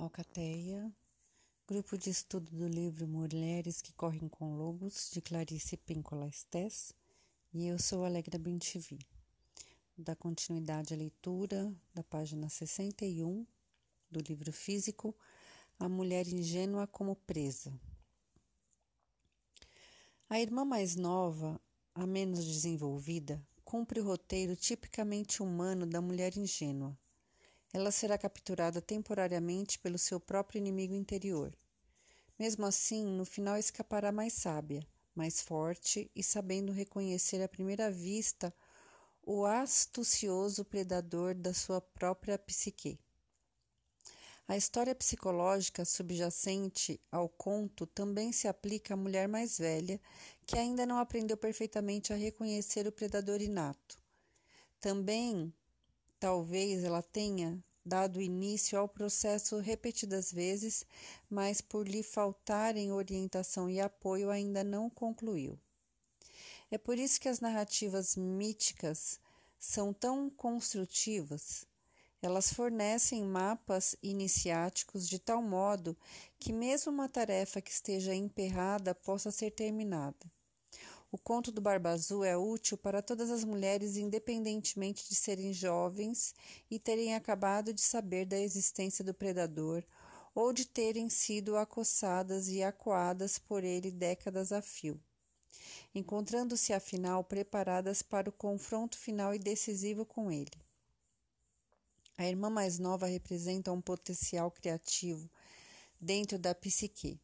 Alcateia, grupo de estudo do livro Mulheres que Correm com Lobos, de Clarice Píncola Estés, e eu sou Alegra Bentivi. Da continuidade à leitura da página 61 do livro físico A Mulher Ingênua como Presa. A irmã mais nova, a menos desenvolvida, cumpre o roteiro tipicamente humano da mulher ingênua ela será capturada temporariamente pelo seu próprio inimigo interior. Mesmo assim, no final escapará mais sábia, mais forte e sabendo reconhecer à primeira vista o astucioso predador da sua própria psique. A história psicológica subjacente ao conto também se aplica à mulher mais velha, que ainda não aprendeu perfeitamente a reconhecer o predador inato. Também Talvez ela tenha dado início ao processo repetidas vezes, mas por lhe faltarem orientação e apoio ainda não concluiu. É por isso que as narrativas míticas são tão construtivas. Elas fornecem mapas iniciáticos de tal modo que, mesmo uma tarefa que esteja emperrada, possa ser terminada. O conto do Barba Azul é útil para todas as mulheres, independentemente de serem jovens e terem acabado de saber da existência do predador ou de terem sido acossadas e acuadas por ele décadas a fio, encontrando-se afinal preparadas para o confronto final e decisivo com ele. A irmã mais nova representa um potencial criativo dentro da psique.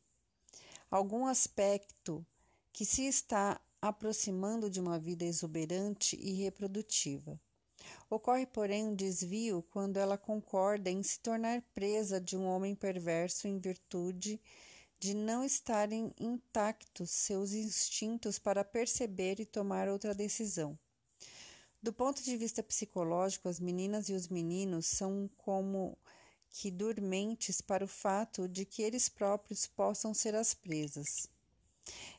Algum aspecto que se está aproximando de uma vida exuberante e reprodutiva. Ocorre, porém, um desvio quando ela concorda em se tornar presa de um homem perverso em virtude de não estarem intactos seus instintos para perceber e tomar outra decisão. Do ponto de vista psicológico, as meninas e os meninos são como que dormentes para o fato de que eles próprios possam ser as presas.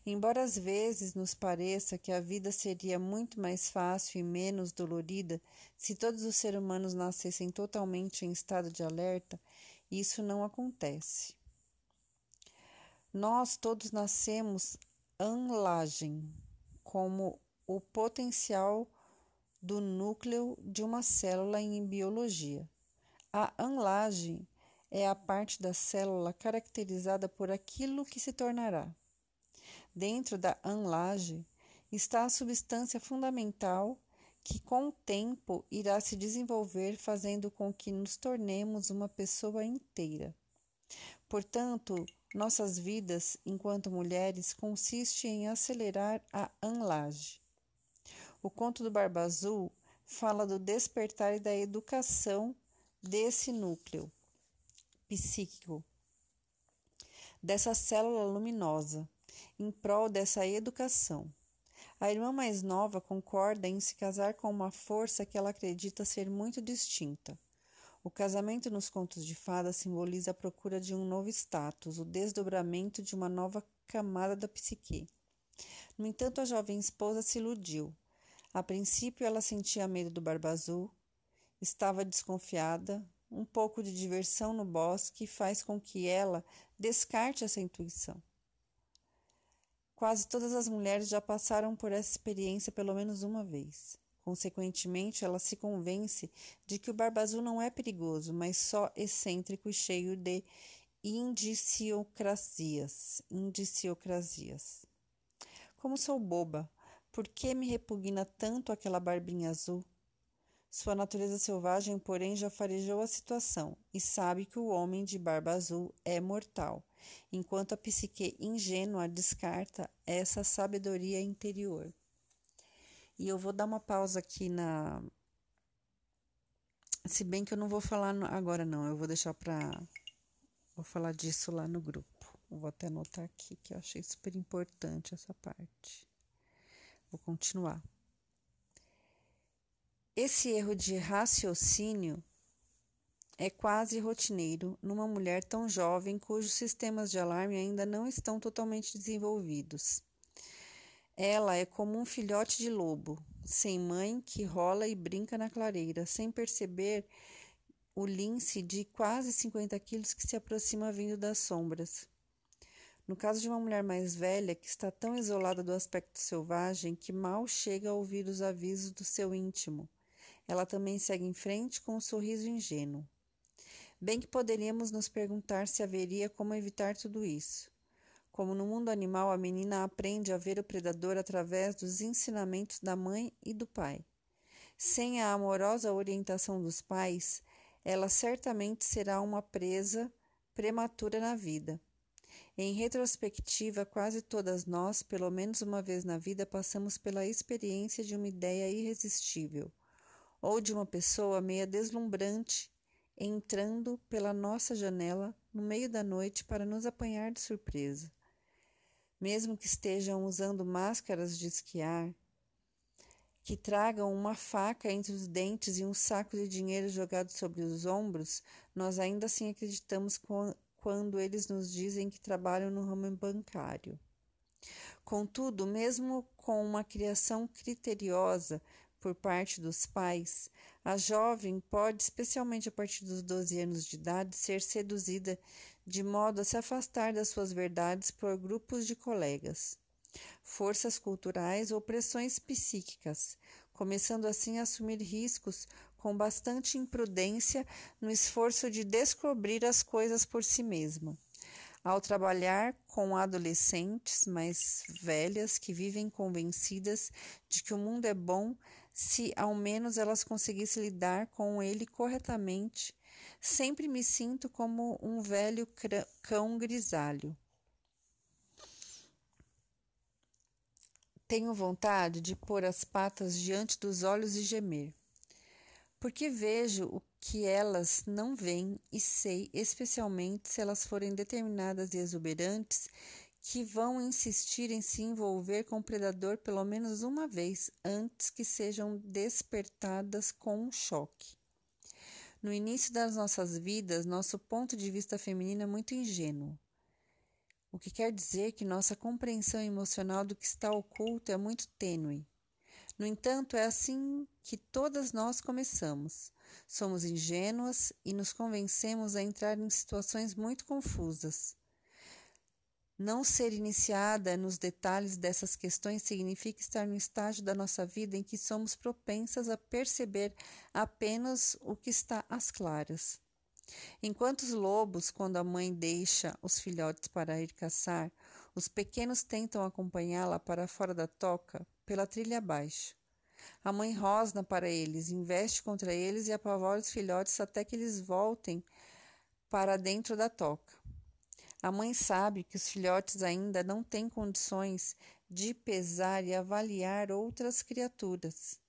Embora às vezes nos pareça que a vida seria muito mais fácil e menos dolorida se todos os seres humanos nascessem totalmente em estado de alerta, isso não acontece. Nós todos nascemos anlagem, como o potencial do núcleo de uma célula em biologia. A anlagem é a parte da célula caracterizada por aquilo que se tornará. Dentro da anlage está a substância fundamental que com o tempo irá se desenvolver, fazendo com que nos tornemos uma pessoa inteira. Portanto, nossas vidas enquanto mulheres consiste em acelerar a anlage. O conto do Barba Azul fala do despertar e da educação desse núcleo psíquico, dessa célula luminosa em prol dessa educação. A irmã mais nova concorda em se casar com uma força que ela acredita ser muito distinta. O casamento nos contos de fadas simboliza a procura de um novo status, o desdobramento de uma nova camada da psique. No entanto, a jovem esposa se iludiu. A princípio, ela sentia medo do barba azul, estava desconfiada, um pouco de diversão no bosque faz com que ela descarte essa intuição. Quase todas as mulheres já passaram por essa experiência pelo menos uma vez. Consequentemente, ela se convence de que o Barba Azul não é perigoso, mas só excêntrico e cheio de indiciocrazias. Indiciocrazias. Como sou boba! Por que me repugna tanto aquela barbinha azul? Sua natureza selvagem, porém, já farejou a situação e sabe que o homem de barba azul é mortal, enquanto a psique ingênua descarta essa sabedoria interior. E eu vou dar uma pausa aqui na. Se bem que eu não vou falar agora, não, eu vou deixar para. Vou falar disso lá no grupo. Vou até anotar aqui que eu achei super importante essa parte. Vou continuar. Esse erro de raciocínio é quase rotineiro numa mulher tão jovem cujos sistemas de alarme ainda não estão totalmente desenvolvidos. Ela é como um filhote de lobo, sem mãe, que rola e brinca na clareira, sem perceber o lince de quase 50 quilos que se aproxima vindo das sombras. No caso de uma mulher mais velha, que está tão isolada do aspecto selvagem que mal chega a ouvir os avisos do seu íntimo, ela também segue em frente com um sorriso ingênuo. Bem que poderíamos nos perguntar se haveria como evitar tudo isso. Como no mundo animal, a menina aprende a ver o predador através dos ensinamentos da mãe e do pai. Sem a amorosa orientação dos pais, ela certamente será uma presa prematura na vida. Em retrospectiva, quase todas nós, pelo menos uma vez na vida, passamos pela experiência de uma ideia irresistível, ou de uma pessoa meia deslumbrante entrando pela nossa janela no meio da noite para nos apanhar de surpresa. Mesmo que estejam usando máscaras de esquiar, que tragam uma faca entre os dentes e um saco de dinheiro jogado sobre os ombros, nós ainda assim acreditamos quando eles nos dizem que trabalham no ramo bancário. Contudo, mesmo com uma criação criteriosa por parte dos pais, a jovem pode, especialmente a partir dos 12 anos de idade, ser seduzida de modo a se afastar das suas verdades por grupos de colegas forças culturais ou pressões psíquicas, começando assim a assumir riscos com bastante imprudência no esforço de descobrir as coisas por si mesma. Ao trabalhar com adolescentes mais velhas que vivem convencidas de que o mundo é bom se ao menos elas conseguissem lidar com ele corretamente, sempre me sinto como um velho cão grisalho. Tenho vontade de pôr as patas diante dos olhos e gemer, porque vejo o que elas não veem e sei, especialmente se elas forem determinadas e exuberantes, que vão insistir em se envolver com o predador pelo menos uma vez antes que sejam despertadas com um choque. No início das nossas vidas, nosso ponto de vista feminino é muito ingênuo o que quer dizer que nossa compreensão emocional do que está oculto é muito tênue. No entanto, é assim que todas nós começamos. Somos ingênuas e nos convencemos a entrar em situações muito confusas. Não ser iniciada nos detalhes dessas questões significa estar no estágio da nossa vida em que somos propensas a perceber apenas o que está às claras. Enquanto os lobos, quando a mãe deixa os filhotes para ir caçar, os pequenos tentam acompanhá-la para fora da toca, pela trilha abaixo. A mãe rosna para eles, investe contra eles e apavora os filhotes até que eles voltem para dentro da toca. A mãe sabe que os filhotes ainda não têm condições de pesar e avaliar outras criaturas.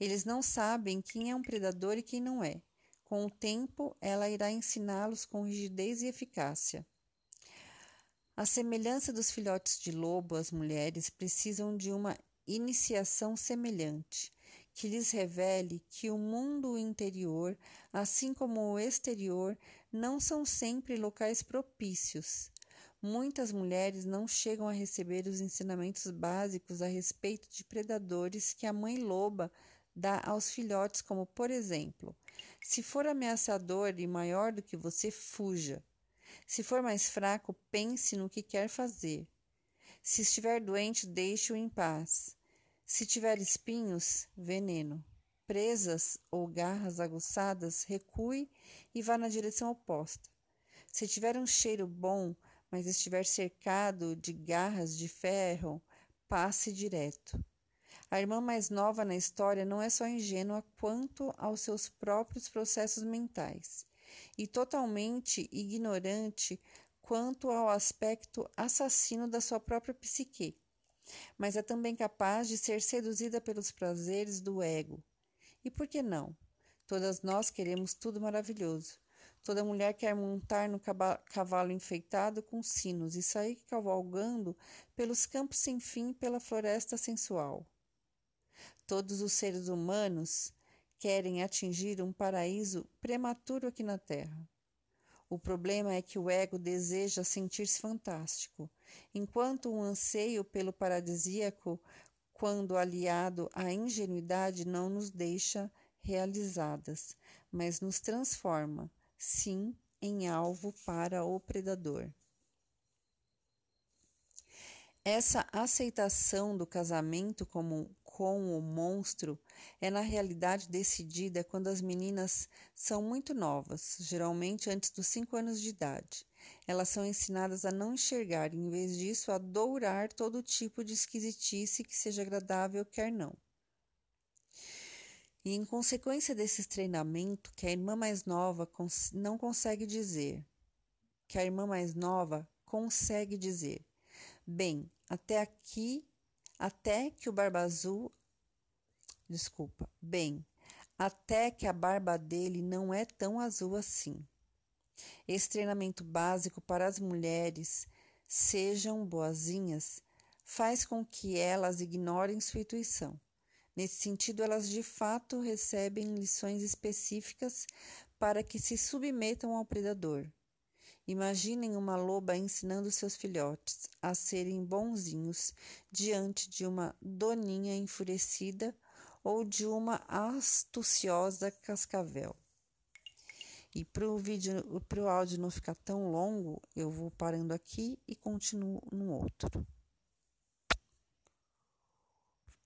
Eles não sabem quem é um predador e quem não é. Com o tempo, ela irá ensiná-los com rigidez e eficácia. A semelhança dos filhotes de lobo, as mulheres precisam de uma iniciação semelhante, que lhes revele que o mundo interior, assim como o exterior, não são sempre locais propícios. Muitas mulheres não chegam a receber os ensinamentos básicos a respeito de predadores que a mãe loba dá aos filhotes, como por exemplo, se for ameaçador e maior do que você, fuja. Se for mais fraco, pense no que quer fazer. Se estiver doente, deixe-o em paz. Se tiver espinhos, veneno. Presas ou garras aguçadas, recue e vá na direção oposta. Se tiver um cheiro bom, mas estiver cercado de garras de ferro, passe direto. A irmã mais nova na história não é só ingênua quanto aos seus próprios processos mentais e totalmente ignorante quanto ao aspecto assassino da sua própria psique, mas é também capaz de ser seduzida pelos prazeres do ego. E por que não? Todas nós queremos tudo maravilhoso. Toda mulher quer montar no cavalo enfeitado com sinos e sair cavalgando pelos campos sem fim pela floresta sensual. Todos os seres humanos querem atingir um paraíso prematuro aqui na Terra. O problema é que o ego deseja sentir-se fantástico, enquanto um anseio pelo paradisíaco, quando aliado à ingenuidade, não nos deixa realizadas, mas nos transforma, sim, em alvo para o predador. Essa aceitação do casamento como com o monstro é na realidade decidida quando as meninas são muito novas, geralmente antes dos 5 anos de idade. Elas são ensinadas a não enxergar, em vez disso, a dourar todo tipo de esquisitice que seja agradável, quer não. E em consequência desse treinamento, que a irmã mais nova não consegue dizer, que a irmã mais nova consegue dizer, Bem, até aqui, até que o barba azul. Desculpa. Bem, até que a barba dele não é tão azul assim. Esse treinamento básico para as mulheres sejam boazinhas faz com que elas ignorem sua intuição. Nesse sentido, elas de fato recebem lições específicas para que se submetam ao predador. Imaginem uma loba ensinando seus filhotes a serem bonzinhos diante de uma doninha enfurecida ou de uma astuciosa cascavel. E para o vídeo, para o áudio não ficar tão longo, eu vou parando aqui e continuo no outro.